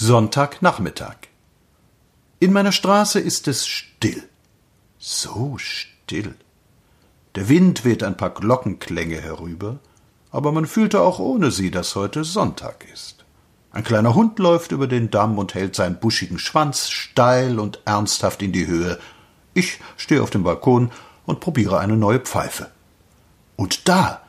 Sonntagnachmittag. In meiner Straße ist es still. So still. Der Wind weht ein paar Glockenklänge herüber, aber man fühlte auch ohne sie, dass heute Sonntag ist. Ein kleiner Hund läuft über den Damm und hält seinen buschigen Schwanz steil und ernsthaft in die Höhe. Ich stehe auf dem Balkon und probiere eine neue Pfeife. Und da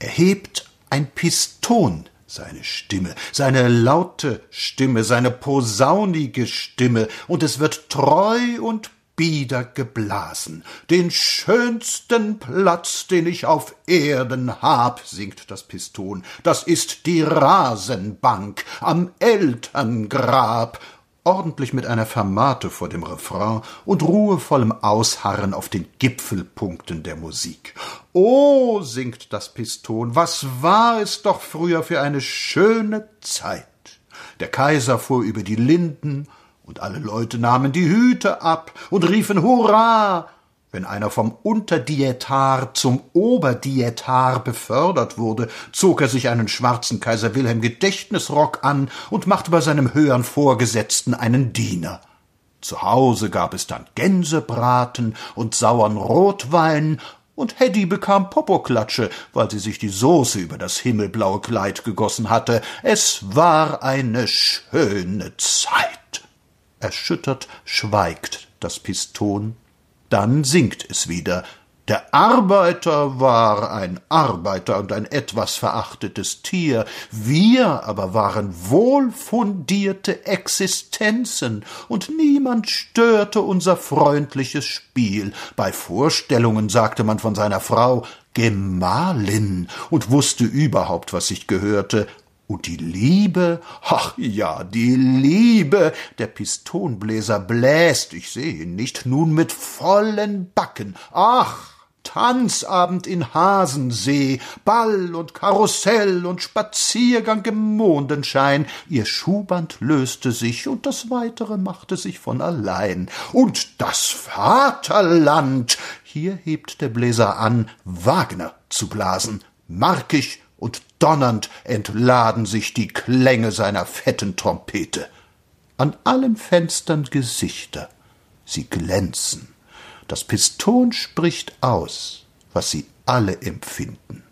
erhebt ein Piston seine Stimme, seine laute Stimme, seine posaunige Stimme, und es wird treu und bieder geblasen. Den schönsten Platz, den ich auf Erden hab, singt das Piston, das ist die Rasenbank am Elterngrab, ordentlich mit einer Fermate vor dem Refrain und ruhevollem Ausharren auf den Gipfelpunkten der Musik. Oh, singt das Piston, was war es doch früher für eine schöne Zeit. Der Kaiser fuhr über die Linden, und alle Leute nahmen die Hüte ab und riefen Hurra, wenn einer vom Unterdietar zum Oberdietar befördert wurde, zog er sich einen schwarzen Kaiser Wilhelm Gedächtnisrock an und machte bei seinem höheren Vorgesetzten einen Diener. Zu Hause gab es dann Gänsebraten und sauren Rotwein, und Heddy bekam Popoklatsche, weil sie sich die Soße über das himmelblaue Kleid gegossen hatte. Es war eine schöne Zeit. Erschüttert schweigt das Piston dann singt es wieder. Der Arbeiter war ein Arbeiter und ein etwas verachtetes Tier, wir aber waren wohlfundierte Existenzen, und niemand störte unser freundliches Spiel. Bei Vorstellungen sagte man von seiner Frau Gemahlin und wusste überhaupt, was sich gehörte, und die Liebe? Ach ja, die Liebe. Der Pistonbläser bläst, ich sehe ihn nicht, nun mit vollen Backen. Ach, Tanzabend in Hasensee, Ball und Karussell und Spaziergang im Mondenschein. Ihr Schuhband löste sich und das Weitere machte sich von allein. Und das Vaterland! Hier hebt der Bläser an, Wagner zu blasen, markig und donnernd entladen sich die Klänge seiner fetten Trompete. An allen Fenstern Gesichter, sie glänzen. Das Piston spricht aus, was sie alle empfinden.